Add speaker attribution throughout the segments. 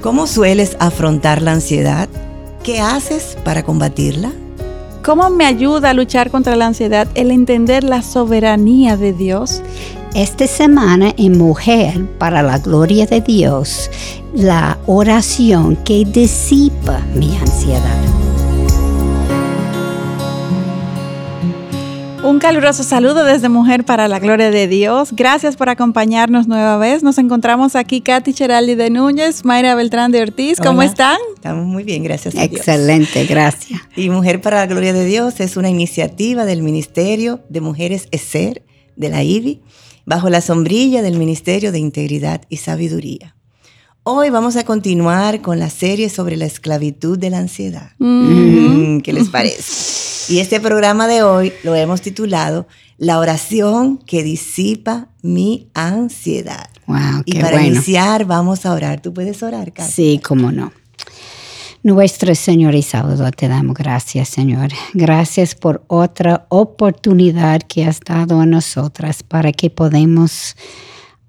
Speaker 1: ¿Cómo sueles afrontar la ansiedad? ¿Qué haces para combatirla?
Speaker 2: ¿Cómo me ayuda a luchar contra la ansiedad el entender la soberanía de Dios?
Speaker 3: Esta semana en Mujer para la Gloria de Dios, la oración que disipa mi ansiedad.
Speaker 2: Un caluroso saludo desde Mujer para la Gloria de Dios. Gracias por acompañarnos nueva vez. Nos encontramos aquí Katy Cheraldi de Núñez, Mayra Beltrán de Ortiz. ¿Cómo están?
Speaker 1: Estamos muy bien, gracias a
Speaker 3: Dios. Excelente, gracias.
Speaker 1: Y Mujer para la Gloria de Dios es una iniciativa del Ministerio de Mujeres ESER de la IBI bajo la sombrilla del Ministerio de Integridad y Sabiduría. Hoy vamos a continuar con la serie sobre la esclavitud de la ansiedad. Mm. Mm, ¿Qué les parece? Y este programa de hoy lo hemos titulado La oración que disipa mi ansiedad.
Speaker 3: Wow,
Speaker 1: y para iniciar vamos a orar. ¿Tú puedes orar, Carlos?
Speaker 3: Sí, cómo no. Nuestro Señor y Salvador, te damos gracias, Señor. Gracias por otra oportunidad que has dado a nosotras para que podamos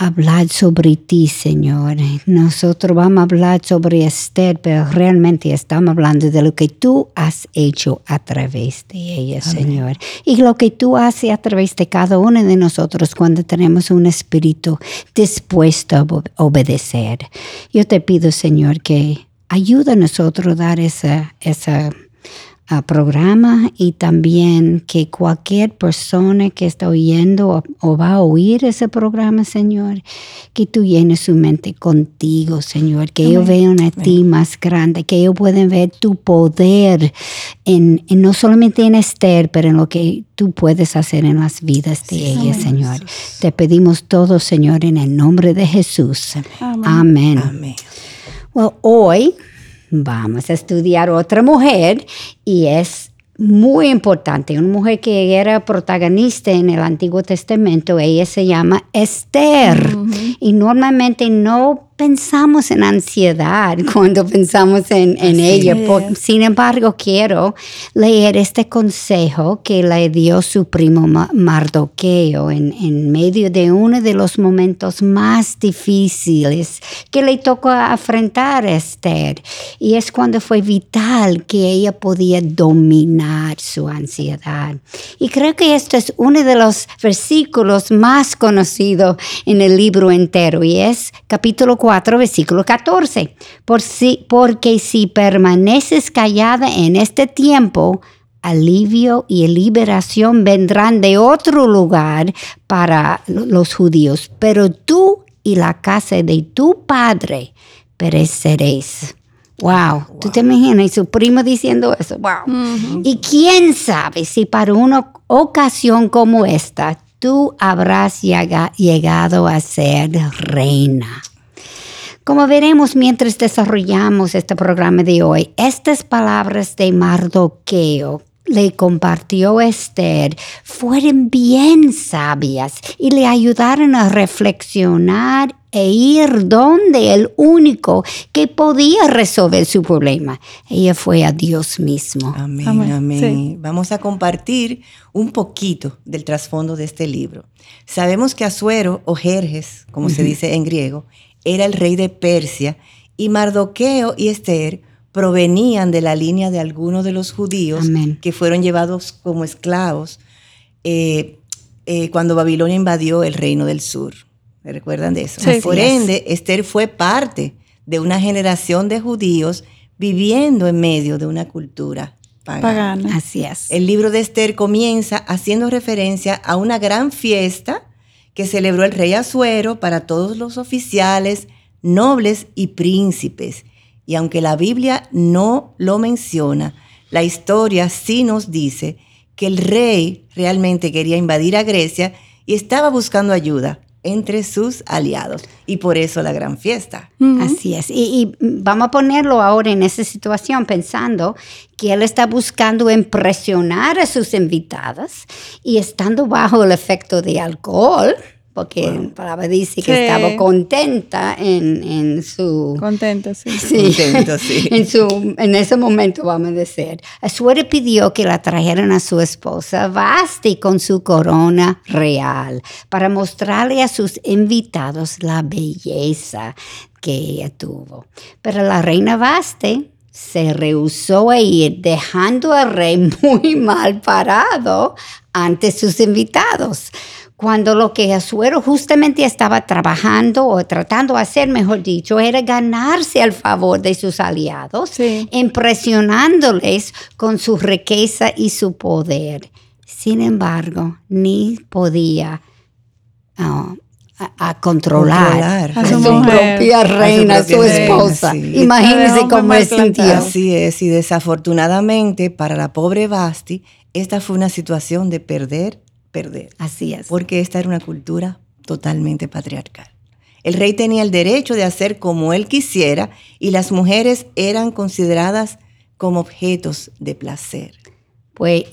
Speaker 3: hablar sobre ti, Señor. Nosotros vamos a hablar sobre Esther, pero realmente estamos hablando de lo que tú has hecho a través de ella, Señor. Y lo que tú haces a través de cada uno de nosotros cuando tenemos un espíritu dispuesto a obedecer. Yo te pido, Señor, que ayuda a nosotros a dar esa, esa programa y también que cualquier persona que está oyendo o, va a oír ese programa, Señor, que tú llenes su mente contigo, Señor, que ellos vean a ti más grande, que ellos pueden ver tu poder en, no solamente en Esther, pero en lo que tú puedes hacer en las vidas de ellas, Señor. Te pedimos todo, Señor, en el nombre de Jesús. Amén. Amén. hoy vamos a estudiar otra mujer y es muy importante, una mujer que era protagonista en el Antiguo Testamento, ella se llama Esther. Y normalmente no pensamos en ansiedad cuando pensamos en, ella. sin embargo, quiero leer este consejo que le dio su primo Mardoqueo en, en medio de uno de los momentos más difíciles que le tocó afrontar a Esther. Y es cuando fue vital que ella podía dominar su ansiedad. Y creo que este es uno de los versículos más conocidos en el libro entero y es capítulo 4 versículo 14. Por si, porque si permaneces callada en este tiempo, alivio y liberación vendrán de otro lugar para los judíos, pero tú y la casa de tu padre pereceréis. Wow. tú te imaginas y su primo diciendo eso. Wow. Y quién sabe si para una ocasión como esta tú habrás llegado a ser reina. Como veremos mientras desarrollamos este programa de hoy, estas palabras de Mardoqueo le compartió Esther fueron bien sabias y le ayudaron a reflexionar e ir donde el único que podía resolver su problema. Ella fue a Dios mismo.
Speaker 1: Amén, amén. Vamos a compartir un poquito del trasfondo de este libro. Sabemos que Azuero o Jerjes, como se dice en griego, era el rey de Persia y Mardoqueo y Esther provenían de la línea de algunos de los judíos que fueron llevados como esclavos eh, eh, cuando Babilonia invadió el reino del sur. ¿Me recuerdan de eso? Por ende, Esther fue parte de una generación de judíos viviendo en medio de una cultura pagana. pagana.
Speaker 3: Así es.
Speaker 1: El libro de Esther comienza haciendo referencia a una gran fiesta que celebró el rey Azuero para todos los oficiales, nobles y príncipes. Y aunque la Biblia no lo menciona, la historia sí nos dice que el rey realmente quería invadir a Grecia y estaba buscando ayuda entre sus aliados. Y por eso la gran fiesta.
Speaker 3: Así es. Y, vamos a ponerlo ahora en esa situación pensando que él está buscando impresionar a sus invitadas y estando bajo el efecto de alcohol porque la palabra dice que estaba contenta en, su...
Speaker 2: Contenta, sí.
Speaker 3: sí. sí. en, su, en ese momento, vamos a decir. Suere pidió que la trajeran a su esposa Basti con su corona real para mostrarle a sus invitados la belleza que ella tuvo. Pero la reina Vaste se rehusó a ir, dejando al rey muy mal parado ante sus invitados. Cuando lo que Azuero justamente estaba trabajando o tratando de hacer, mejor dicho, era ganarse el favor de sus aliados, impresionándoles con su riqueza y su poder. Sin embargo, ni podía ah, a, controlar, a su, propia reina, su, esposa. Imagínense cómo se sintió.
Speaker 1: Así es, y desafortunadamente para la pobre Basti, esta fue una situación de perder, perder.
Speaker 3: Así es.
Speaker 1: Porque esta era una cultura totalmente patriarcal. El rey tenía el derecho de hacer como él quisiera y las mujeres eran consideradas como objetos de placer.
Speaker 3: Pues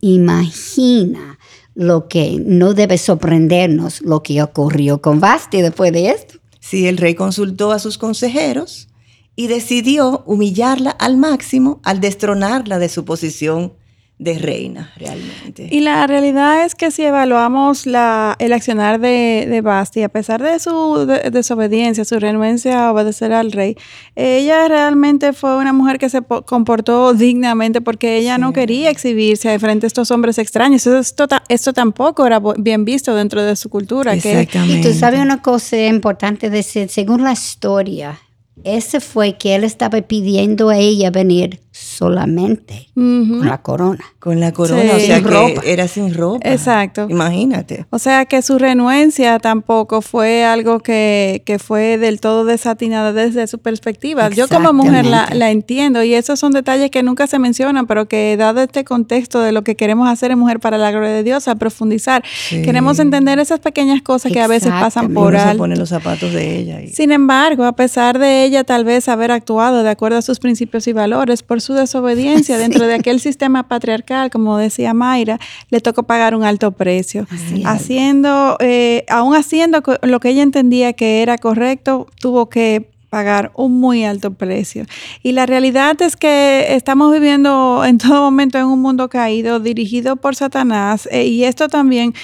Speaker 3: imagina lo que no debe sorprendernos lo que ocurrió con Basti después de esto.
Speaker 1: Sí, el rey consultó a sus consejeros y decidió humillarla al máximo al destronarla de su posición de reina realmente.
Speaker 2: Y la realidad es que si evaluamos la, el accionar de, de Basti, a pesar de su desobediencia, su renuencia a obedecer al rey, ella realmente fue una mujer que se comportó dignamente porque ella no quería exhibirse frente a estos hombres extraños. Esto, esto tampoco era bien visto dentro de su cultura.
Speaker 3: Exactamente. y tú sabes una cosa importante de decir, según la historia, ese fue que él estaba pidiendo a ella venir solamente con la corona.
Speaker 1: Con la corona, o sea, que era sin ropa.
Speaker 2: Exacto.
Speaker 1: Imagínate.
Speaker 2: O sea, que su renuencia tampoco fue algo que, que fue del todo desatinada desde su perspectiva. Yo como mujer la, la, entiendo y esos son detalles que nunca se mencionan, pero que dado este contexto de lo que queremos hacer en Mujer para la Gloria de Dios, a profundizar, queremos entender esas pequeñas cosas que a veces pasan por alto.
Speaker 1: se pone los zapatos de ella.
Speaker 2: Sin embargo, a pesar de ella tal vez haber actuado de acuerdo a sus principios y valores, por su desobediencia dentro de aquel sistema patriarcal, como decía Mayra, le tocó pagar un alto precio. haciendo, eh, aún haciendo lo que ella entendía que era correcto, tuvo que pagar un muy alto precio. Y la realidad es que estamos viviendo en todo momento en un mundo caído, dirigido por Satanás, eh, y esto también,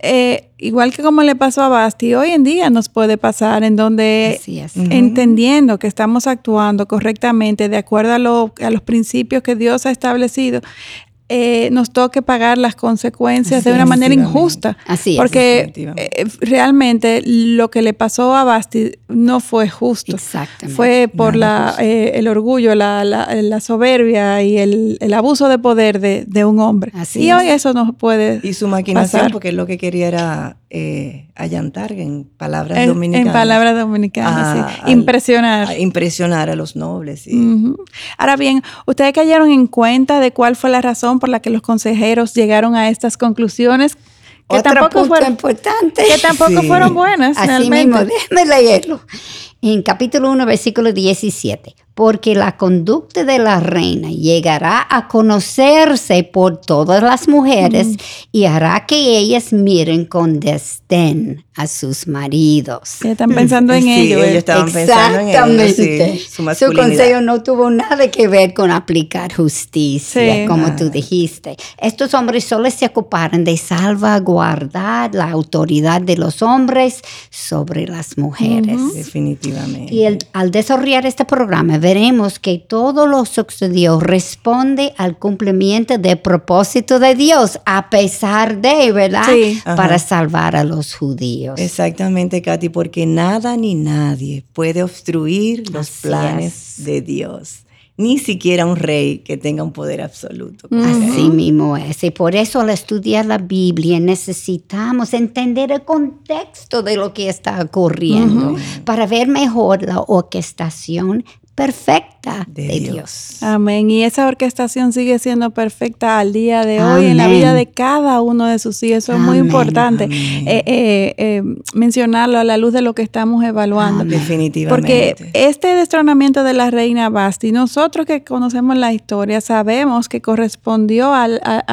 Speaker 2: eh, igual que como le pasó a Basti, hoy en día nos puede pasar en donde, entendiendo que estamos actuando correctamente de acuerdo a, a los principios que Dios ha establecido, eh, nos toque pagar las consecuencias de una manera injusta.
Speaker 3: Así
Speaker 2: Porque eh, realmente lo que le pasó a Basti no fue justo. Fue por la, eh, el orgullo, la, la, soberbia y el, el, abuso de poder de, de un hombre. y hoy eso no puede.
Speaker 1: Y su maquinación, porque lo que quería era eh, allantar en palabras dominicanas.
Speaker 2: En palabras dominicanas, sí. impresionar.
Speaker 1: A impresionar a los nobles.
Speaker 2: Ahora bien, ¿ustedes cayeron en cuenta de cuál fue la razón por la que los consejeros llegaron a estas conclusiones?
Speaker 3: Que tampoco fueron, importante.
Speaker 2: Que tampoco fueron buenas.
Speaker 3: Así mismo, déjame leerlo. En capítulo 1, versículo 17 porque la conducta de la reina llegará a conocerse por todas las mujeres y hará que ellas miren con desdén a sus maridos.
Speaker 2: Están pensando en ello.
Speaker 1: Ellos estaban Exactamente.
Speaker 3: su, consejo no tuvo nada que ver con aplicar justicia, como tú dijiste. Estos hombres solo se ocuparon de salvaguardar la autoridad de los hombres sobre las mujeres.
Speaker 1: Definitivamente.
Speaker 3: Y al desarrollar este programa, veremos que todo lo sucedió responde al cumplimiento del propósito de Dios, a pesar de, ¿verdad? Para salvar a los judíos.
Speaker 1: Exactamente, Katy, porque nada ni nadie puede obstruir los planes de Dios ni siquiera un rey que tenga un poder absoluto.
Speaker 3: Así mismo es. Y por eso al estudiar la Biblia necesitamos entender el contexto de lo que está ocurriendo para ver mejor la orquestación perfecto perfecta de, Dios.
Speaker 2: Amén. Y esa orquestación sigue siendo perfecta al día de hoy en la vida de cada uno de sus hijos. Eso es muy importante eh, eh, eh, mencionarlo a la luz de lo que estamos evaluando.
Speaker 1: Definitivamente.
Speaker 2: Porque este destronamiento de la reina Basti, nosotros que conocemos la historia sabemos que correspondió a,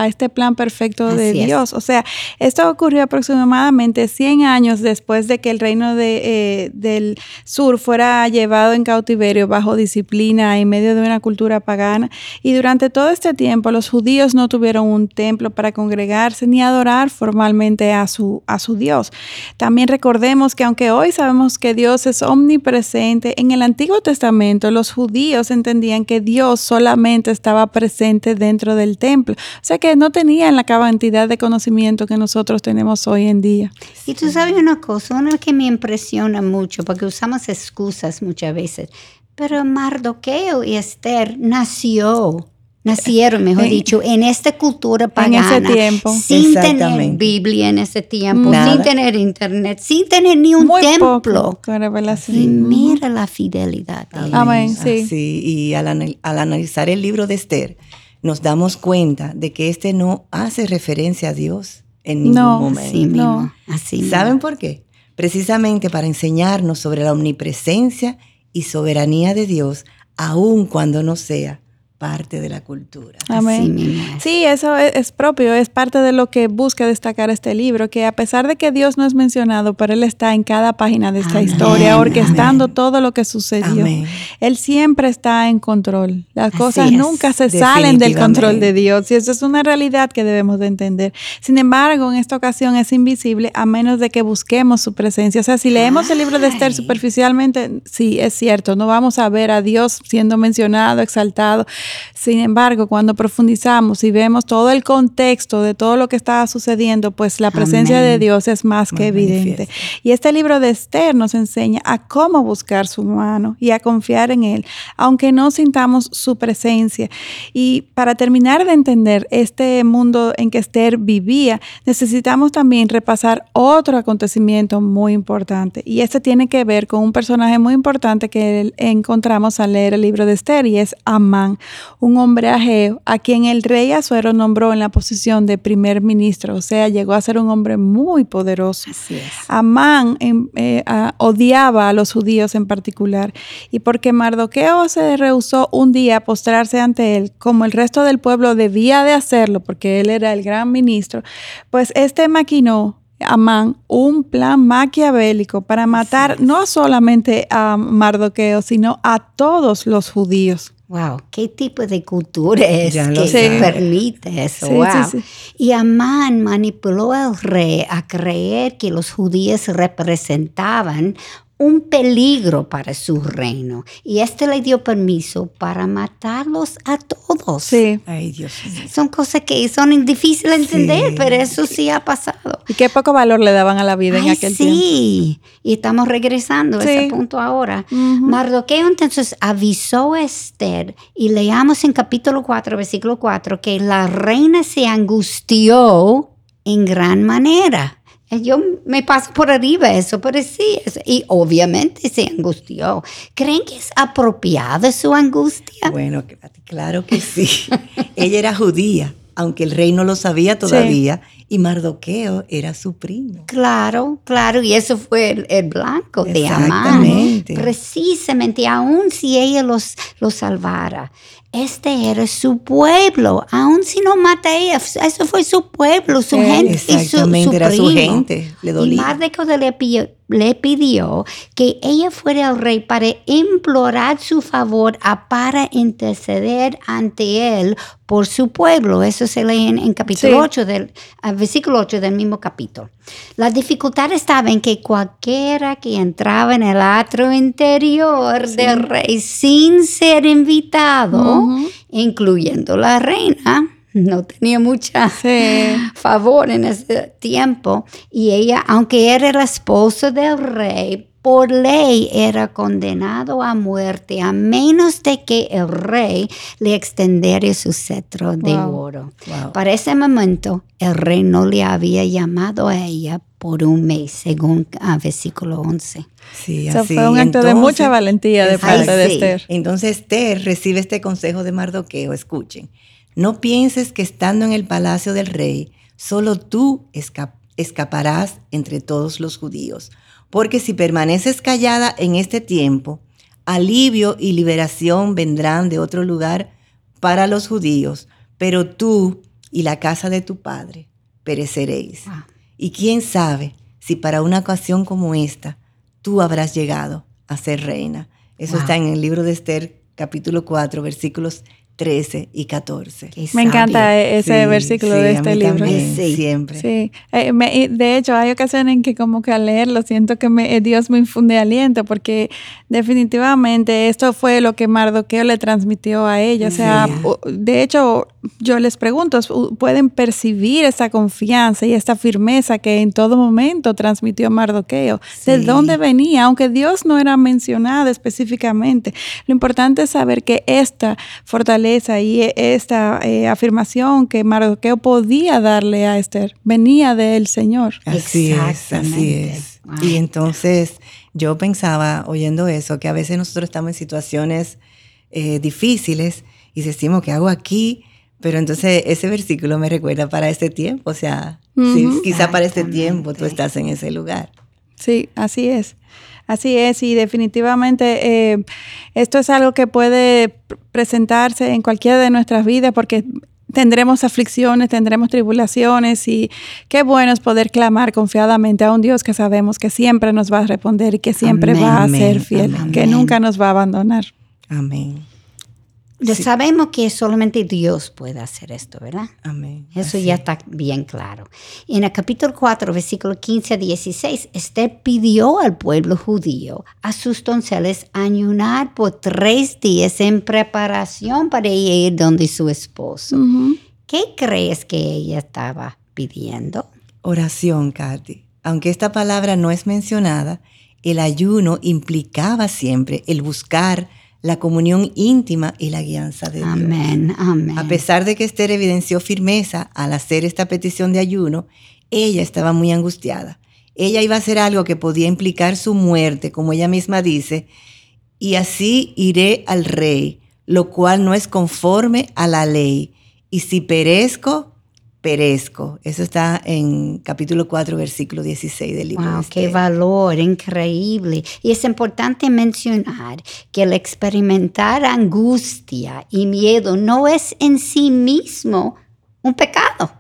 Speaker 2: este plan perfecto de Dios. O sea, esto ocurrió aproximadamente 100 años después de que el reino de, del sur fuera llevado en cautiverio bajo disciplina Sinai, en medio de una cultura pagana. Y durante todo este tiempo los judíos no tuvieron un templo para congregarse ni adorar formalmente a su, a su Dios. También recordemos que aunque hoy sabemos que Dios es omnipresente, en el Antiguo Testamento los judíos entendían que Dios solamente estaba presente dentro del templo. O sea que no tenían la cantidad de conocimiento que nosotros tenemos hoy en día.
Speaker 3: Y tú sabes una cosa, una que me impresiona mucho, porque usamos excusas muchas veces, pero Mardoqueo y Esther nació nacieron, mejor dicho, en esta cultura pagana.
Speaker 2: En ese tiempo.
Speaker 3: Sin tener Biblia en ese tiempo, sin tener internet, sin tener ni un templo. y mira la fidelidad.
Speaker 2: Amén, sí.
Speaker 1: sí. Y al, al analizar el libro de Esther, nos damos cuenta de que este no hace referencia a Dios en ningún momento.
Speaker 3: Así mismo, así
Speaker 1: ¿Saben por qué? Precisamente para enseñarnos sobre la omnipresencia y soberanía de Dios, aun cuando no sea parte de la cultura.
Speaker 2: Amén. Sí, eso es, propio, es parte de lo que busca destacar este libro, que a pesar de que Dios no es mencionado, pero Él está en cada página de esta historia, orquestando todo lo que sucedió. Él siempre está en control. Las cosas nunca se salen del control de Dios y eso es una realidad que debemos de entender. Sin embargo, en esta ocasión es invisible a menos de que busquemos su presencia. O sea, si leemos el libro de Esther superficialmente, sí, es cierto, no vamos a ver a Dios siendo mencionado, exaltado, sin embargo, cuando profundizamos y vemos todo el contexto de todo lo que estaba sucediendo, pues la presencia de Dios es más que evidente. Y este libro de Esther nos enseña a cómo buscar su mano y a confiar en Él, aunque no sintamos su presencia. Y para terminar de entender este mundo en que Esther vivía, necesitamos también repasar otro acontecimiento muy importante. Y este tiene que ver con un personaje muy importante que encontramos al leer el libro de Esther y es Amán, un hombre ajeo a quien el rey Azuero nombró en la posición de primer ministro, o sea, llegó a ser un hombre muy poderoso.
Speaker 3: Así es.
Speaker 2: Amán em, eh, odiaba a los judíos en particular, y porque Mardoqueo se rehusó un día a postrarse ante él, como el resto del pueblo debía de hacerlo, porque él era el gran ministro, pues este maquinó Amán un plan maquiavélico para matar no solamente a Mardoqueo, sino a todos los judíos.
Speaker 3: Wow, ¿qué tipo de cultura es que permite eso? wow. y Amán manipuló al rey a creer que los judíos representaban un peligro para su reino. Y este le dio permiso para matarlos a todos.
Speaker 2: Sí.
Speaker 1: Ay, Dios.
Speaker 3: Son cosas que son difíciles de entender, pero eso sí ha pasado.
Speaker 2: Y qué poco valor le daban a la vida en aquel
Speaker 3: sí.
Speaker 2: tiempo.
Speaker 3: Sí, y estamos regresando a ese punto ahora. Mardoqueo entonces avisó a Esther, y leamos en capítulo 4, versículo 4, que la reina se angustió en gran manera. Eh, yo me paso por arriba eso, pero sí, y obviamente se angustió. ¿Creen que es apropiada su angustia?
Speaker 1: Bueno, claro que sí. Ella era judía, aunque el rey no lo sabía todavía, y Mardoqueo era su primo.
Speaker 3: Claro, claro, y eso fue el, blanco de Amán. Precisamente, aun si ella los, los salvara, este era su pueblo, aun si no mata ella, eso fue su pueblo, su gente y su, su
Speaker 1: era
Speaker 3: primo.
Speaker 1: su gente, le dolía.
Speaker 3: Y Mardoqueo le pidió, le pidió que ella fuera al rey para implorar su favor a para interceder ante él por su pueblo. Eso se lee en, capítulo 8 del versículo 8 del mismo capítulo. La dificultad estaba en que cualquiera que entraba en el atrio interior del rey sin ser invitado, incluyendo la reina, no tenía mucha favor en ese tiempo. Y ella, aunque era la esposa del rey, por ley era condenado a muerte a menos de que el rey le extendiera su cetro de oro. Para ese momento, el rey no le había llamado a ella por un mes, según el versículo 11.
Speaker 1: Sí, así.
Speaker 2: fue un acto de mucha valentía de parte de Esther.
Speaker 1: Entonces Esther recibe este consejo de Mardoqueo, escuchen. No pienses que estando en el palacio del rey, solo tú escaparás entre todos los judíos, porque si permaneces callada en este tiempo, alivio y liberación vendrán de otro lugar para los judíos, pero tú y la casa de tu padre pereceréis. Y quién sabe si para una ocasión como esta tú habrás llegado a ser reina. Eso está en el libro de Esther capítulo 4, versículos 13 y 14.
Speaker 2: Me encanta e-, ese versículo de este libro.
Speaker 1: sí. Siempre.
Speaker 2: Sí. Eh, de hecho, hay ocasiones en que como que al leerlo siento que me, eh, Dios me infunde aliento porque definitivamente esto fue lo que Mardoqueo le transmitió a ella. O sea, de hecho, yo les pregunto, ¿pueden percibir esa confianza y esta firmeza que en todo momento transmitió Mardoqueo? ¿De dónde venía? Aunque Dios no era mencionado específicamente. Lo importante es saber que esta fortaleza y esta eh, afirmación que Mardoqueo podía darle a Esther venía del Señor.
Speaker 1: Así es, así es. Y entonces yo pensaba, oyendo eso, que a veces nosotros estamos en situaciones eh, difíciles y decimos, ¿qué hago aquí? Pero entonces ese versículo me recuerda para este tiempo, o sea, quizá para este tiempo tú estás en ese lugar.
Speaker 2: Sí, así es. Así es, y definitivamente eh, esto es algo que puede presentarse en cualquiera de nuestras vidas porque tendremos aflicciones, tendremos tribulaciones y qué bueno es poder clamar confiadamente a un Dios que sabemos que siempre nos va a responder y que siempre va a ser fiel, que nunca nos va a abandonar.
Speaker 1: Amén.
Speaker 3: Sabemos que solamente Dios puede hacer esto, ¿verdad?
Speaker 1: Amén.
Speaker 3: Eso ya está bien claro. En el capítulo 4, versículo 15 a 16, Esther pidió al pueblo judío, a sus donceles, ayunar por tres días en preparación para ir donde su esposo. ¿Qué crees que ella estaba pidiendo?
Speaker 1: Oración, Katy. Aunque esta palabra no es mencionada, el ayuno implicaba siempre el buscar la comunión íntima y la guianza de Dios.
Speaker 3: Amén, amén.
Speaker 1: A pesar de que Esther evidenció firmeza al hacer esta petición de ayuno, ella estaba muy angustiada. Ella iba a hacer algo que podía implicar su muerte, como ella misma dice, y así iré al rey, lo cual no es conforme a la ley. Y si perezco, perezco. Eso está en capítulo 4, versículo 16 del libro.
Speaker 3: Wow, qué valor, increíble. Y es importante mencionar que el experimentar angustia y miedo no es en sí mismo un pecado.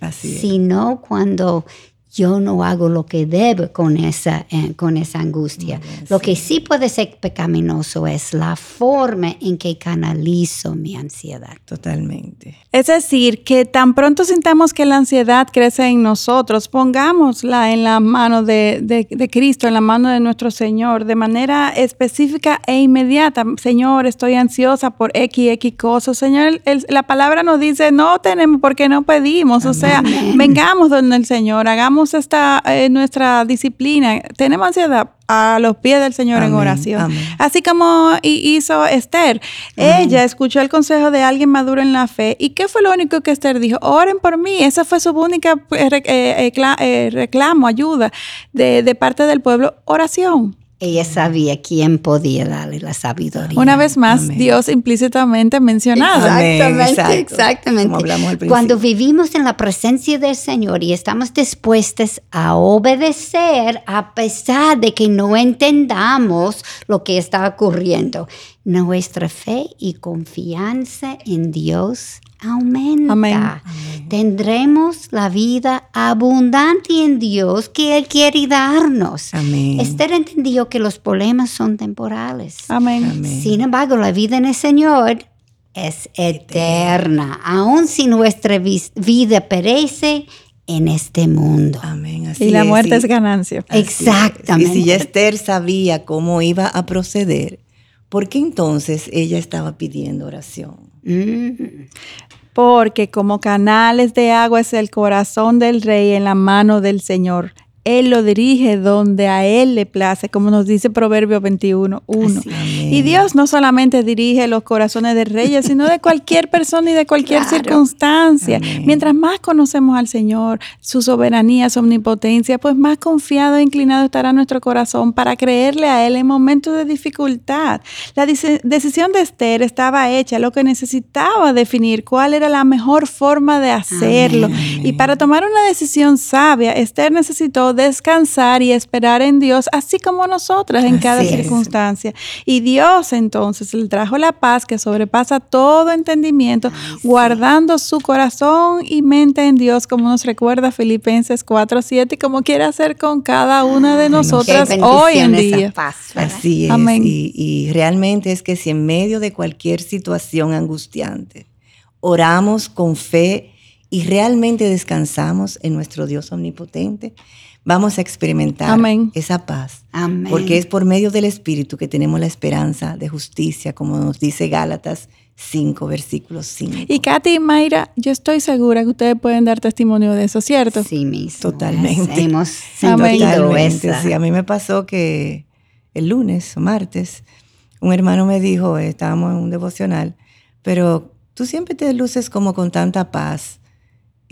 Speaker 1: Así
Speaker 3: Sino cuando yo no hago lo que debo con esa, eh, con esa angustia. lo que sí puede ser pecaminoso es la forma en que canalizo mi ansiedad.
Speaker 1: Totalmente.
Speaker 2: Es decir, que tan pronto sintamos que la ansiedad crece en nosotros, pongámosla en la mano de, de, Cristo, en la mano de nuestro Señor, de manera específica e inmediata. Señor, estoy ansiosa por X, X cosas. Señor, la palabra nos dice, no tenemos porque no pedimos. O sea, vengamos donde el Señor, hagamos esta eh, nuestra disciplina, tenemos ansiedad a los pies del Señor en oración. Así como hizo Esther. Ella escuchó el consejo de alguien maduro en la fe. ¿Y qué fue lo único que Esther dijo? Oren por mí. Esa fue su única eh, eh, reclamo, ayuda de, de parte del pueblo. Oración.
Speaker 3: Ella sabía quién podía darle la sabiduría.
Speaker 2: Una vez más, Dios implícitamente mencionado.
Speaker 3: Exactamente, exactamente. Cuando vivimos en la presencia del Señor y estamos dispuestos a obedecer a pesar de que no entendamos lo que está ocurriendo, nuestra fe y confianza en Dios aumenta. Tendremos la vida abundante en Dios que Él quiere darnos.
Speaker 1: Amén.
Speaker 3: Esther entendió que los problemas son temporales.
Speaker 2: Amén.
Speaker 3: Sin embargo, la vida en el Señor es eterna, aun si nuestra vida perece en este mundo.
Speaker 1: Amén.
Speaker 2: y la muerte es, ganancia.
Speaker 3: Exactamente.
Speaker 1: Y si Esther sabía cómo iba a proceder, ¿por qué entonces ella estaba pidiendo oración?
Speaker 3: Mm.
Speaker 2: Porque como canales de agua es el corazón del rey en la mano del Señor. Él lo dirige donde a Él le place, como nos dice Proverbio 21, 1. Y Dios no solamente dirige los corazones de reyes, sino de cualquier persona y de cualquier circunstancia. Mientras más conocemos al Señor, su soberanía, su omnipotencia, pues más confiado e inclinado estará nuestro corazón para creerle a Él en momentos de dificultad. La decisión de Esther estaba hecha, lo que necesitaba definir cuál era la mejor forma de hacerlo. Y para tomar una decisión sabia, Esther necesitó pudo descansar y esperar en Dios, así como nosotras en cada circunstancia. Y Dios entonces le trajo la paz que sobrepasa todo entendimiento, guardando su corazón y mente en Dios, como nos recuerda Filipenses 4:7 y como quiere hacer con cada una de nosotras hoy en día.
Speaker 1: así es. Amén. y realmente es que si en medio de cualquier situación angustiante oramos con fe, y realmente descansamos en nuestro Dios omnipotente, vamos a experimentar esa paz. Porque es por medio del Espíritu que tenemos la esperanza de justicia, como nos dice Gálatas 5, versículos 5.
Speaker 2: Y Katy y Mayra, yo estoy segura que ustedes pueden dar testimonio de eso, ¿cierto?
Speaker 3: Sí, mismo.
Speaker 1: Totalmente.
Speaker 3: Hemos sentido
Speaker 1: Sí, a mí me pasó que el lunes o martes, un hermano me dijo, estábamos en un devocional, pero tú siempre te luces como con tanta paz.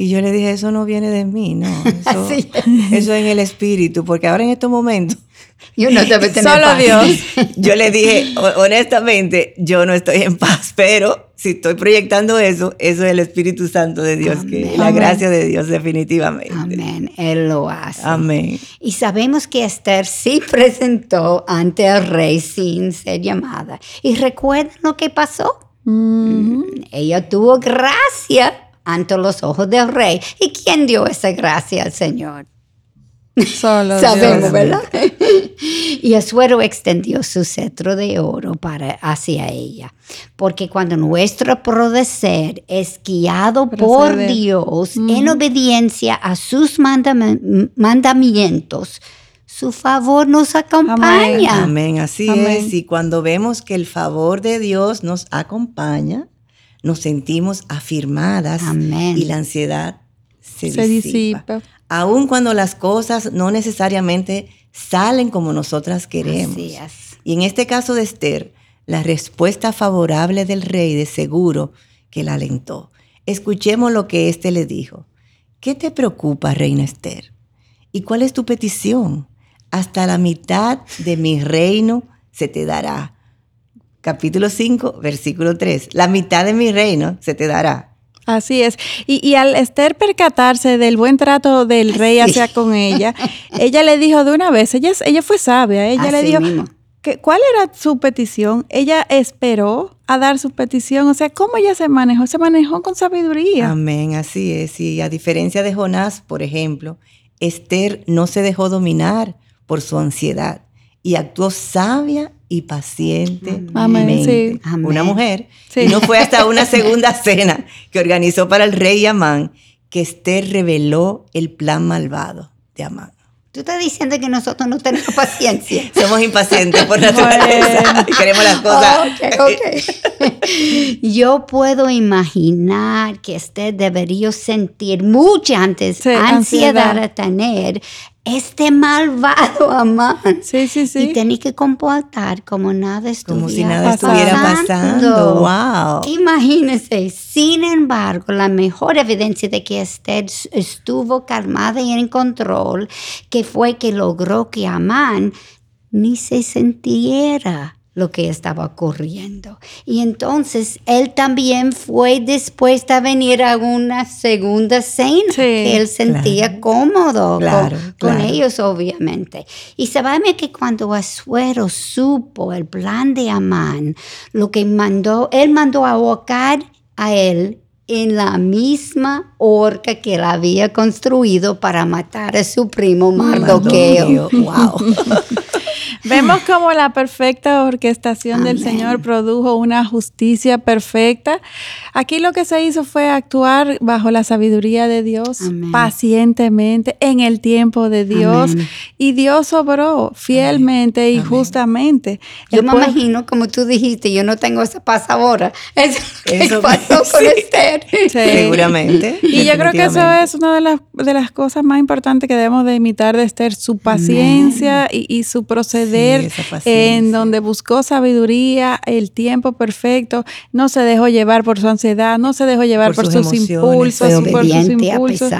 Speaker 1: Y yo le dije, eso no viene de mí, no. Eso, eso es en el espíritu, porque ahora en estos momentos.
Speaker 3: Yo no
Speaker 2: Solo Dios.
Speaker 1: Yo le dije, honestamente, yo no estoy en paz, pero si estoy proyectando eso, eso es el Espíritu Santo de Dios, que la gracia de Dios definitivamente.
Speaker 3: Amén. Él lo hace.
Speaker 1: Amén.
Speaker 3: Y sabemos que Esther sí presentó ante el rey sin ser llamada. ¿Y recuerdan lo que pasó? Mm, ella tuvo gracia ante los ojos del rey. ¿Y quién dio esa gracia al Señor?
Speaker 2: Solo
Speaker 3: Sabemos, ¿verdad? y Asuero extendió su cetro de oro para, hacia ella. Porque cuando nuestro proceder es guiado por Dios en obediencia a sus mandamientos, su favor nos acompaña.
Speaker 1: Amén, así es. Y cuando vemos que el favor de Dios nos acompaña, nos sentimos afirmadas y la ansiedad se, disipa. Aun cuando las cosas no necesariamente salen como nosotras queremos. Y en este caso de Esther, la respuesta favorable del rey de seguro que la alentó. Escuchemos lo que éste le dijo. ¿Qué te preocupa, reina Esther? ¿Y cuál es tu petición? Hasta la mitad de mi reino se te dará capítulo 5, versículo 3. La mitad de mi reino se te dará.
Speaker 2: Así es. Y, al Esther percatarse del buen trato del rey hacia con ella, ella le dijo de una vez, ella, ella fue sabia, ella le dijo, que, ¿cuál era su petición? Ella esperó a dar su petición, o sea, ¿cómo ella se manejó? Se manejó con sabiduría.
Speaker 1: Amén, así es. Y a diferencia de Jonás, por ejemplo, Esther no se dejó dominar por su ansiedad y actuó sabia y paciente.
Speaker 2: Amén,
Speaker 1: Una mujer. Y no fue hasta una segunda cena que organizó para el rey Amán que Esther reveló el plan malvado de Amán.
Speaker 3: Tú estás diciendo que nosotros no tenemos paciencia.
Speaker 1: Somos impacientes por naturaleza y queremos las cosas.
Speaker 3: Yo puedo imaginar que Esther debería sentir mucha antes ansiedad, ansiedad a tener este malvado Amán.
Speaker 2: Sí, sí, sí.
Speaker 3: Y tenía que comportar como nada estuviera
Speaker 1: Como si nada estuviera pasando. Wow.
Speaker 3: Imagínense, sin embargo, la mejor evidencia de que Esther estuvo calmada y en control, que fue que logró que Amán ni se sintiera lo que estaba ocurriendo. Y entonces él también fue dispuesto a venir a una segunda cena, que él sentía cómodo con, ellos, obviamente. Y sabemos que cuando Asuero supo el plan de Amán, lo que mandó, él mandó a ahogar a él en la misma horca que él había construido para matar a su primo Mardoqueo.
Speaker 1: Wow.
Speaker 2: Vemos como la perfecta orquestación del Señor produjo una justicia perfecta. Aquí lo que se hizo fue actuar bajo la sabiduría de Dios, pacientemente, en el tiempo de Dios. Y Dios obró fielmente y justamente.
Speaker 3: Yo me imagino, como tú dijiste, yo no tengo esa paz ahora. Eso, pasó con Esther.
Speaker 1: Seguramente.
Speaker 2: Y yo creo que eso es una de las, de las cosas más importantes que debemos de imitar de Esther, su paciencia y, y, su proceder en donde buscó sabiduría, el tiempo perfecto, no se dejó llevar por su ansiedad, no se dejó llevar por, sus, impulsos, por sus impulsos.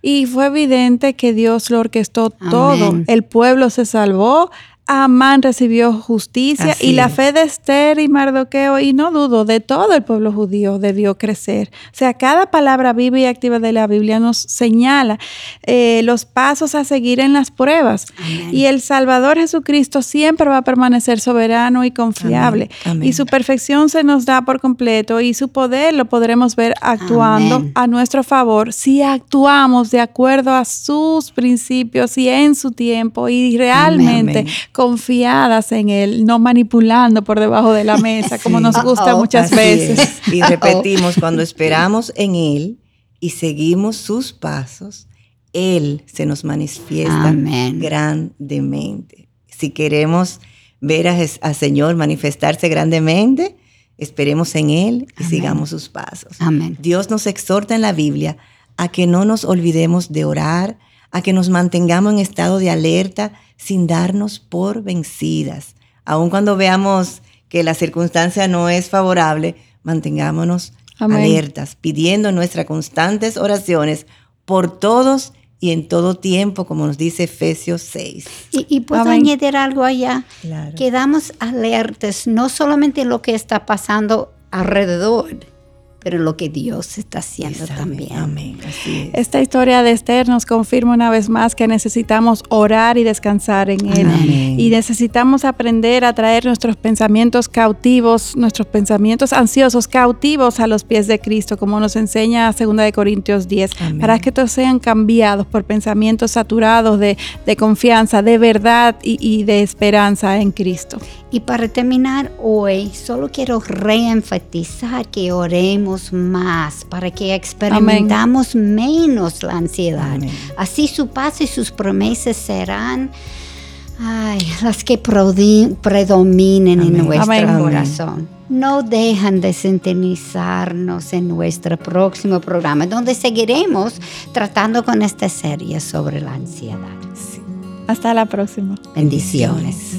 Speaker 2: Y fue evidente que Dios lo orquestó todo. El pueblo se salvó Amán recibió justicia y la fe de Esther y Mardoqueo, y no dudo, de todo el pueblo judío debió crecer. O sea, cada palabra viva y activa de la Biblia nos señala eh, los pasos a seguir en las pruebas. Y el Salvador Jesucristo siempre va a permanecer soberano y confiable. Y su perfección se nos da por completo y su poder lo podremos ver actuando a nuestro favor si actuamos de acuerdo a sus principios y en su tiempo y realmente confiadas en Él, no manipulando por debajo de la mesa como nos gusta muchas veces.
Speaker 1: Y repetimos, cuando esperamos en Él y seguimos sus pasos, Él se nos manifiesta grandemente. Si queremos ver al Señor manifestarse grandemente, esperemos en Él y sigamos sus pasos. Dios nos exhorta en la Biblia a que no nos olvidemos de orar, a que nos mantengamos en estado de alerta sin darnos por vencidas. Aun cuando veamos que la circunstancia no es favorable, mantengámonos alertas, pidiendo nuestras constantes oraciones por todos y en todo tiempo, como nos dice Efesios 6.
Speaker 3: Y, puedo añadir algo allá. Quedamos alertas, no solamente en lo que está pasando alrededor, pero lo que Dios está haciendo también.
Speaker 1: Amén.
Speaker 2: Esta historia de Esther nos confirma una vez más que necesitamos orar y descansar en Él. Y necesitamos aprender a traer nuestros pensamientos cautivos, nuestros pensamientos ansiosos cautivos a los pies de Cristo, como nos enseña 2 de Corintios 10, para que todos sean cambiados por pensamientos saturados de, confianza, de verdad y, y de esperanza en Cristo.
Speaker 3: Y para terminar hoy, solo quiero reenfatizar que oremos más para que experimentamos menos la ansiedad. Así su paz y sus promesas serán las que predominen en nuestro corazón. No dejan de sintonizarnos en nuestro próximo programa, donde seguiremos tratando con esta serie sobre la ansiedad.
Speaker 2: Hasta la próxima.
Speaker 3: Bendiciones.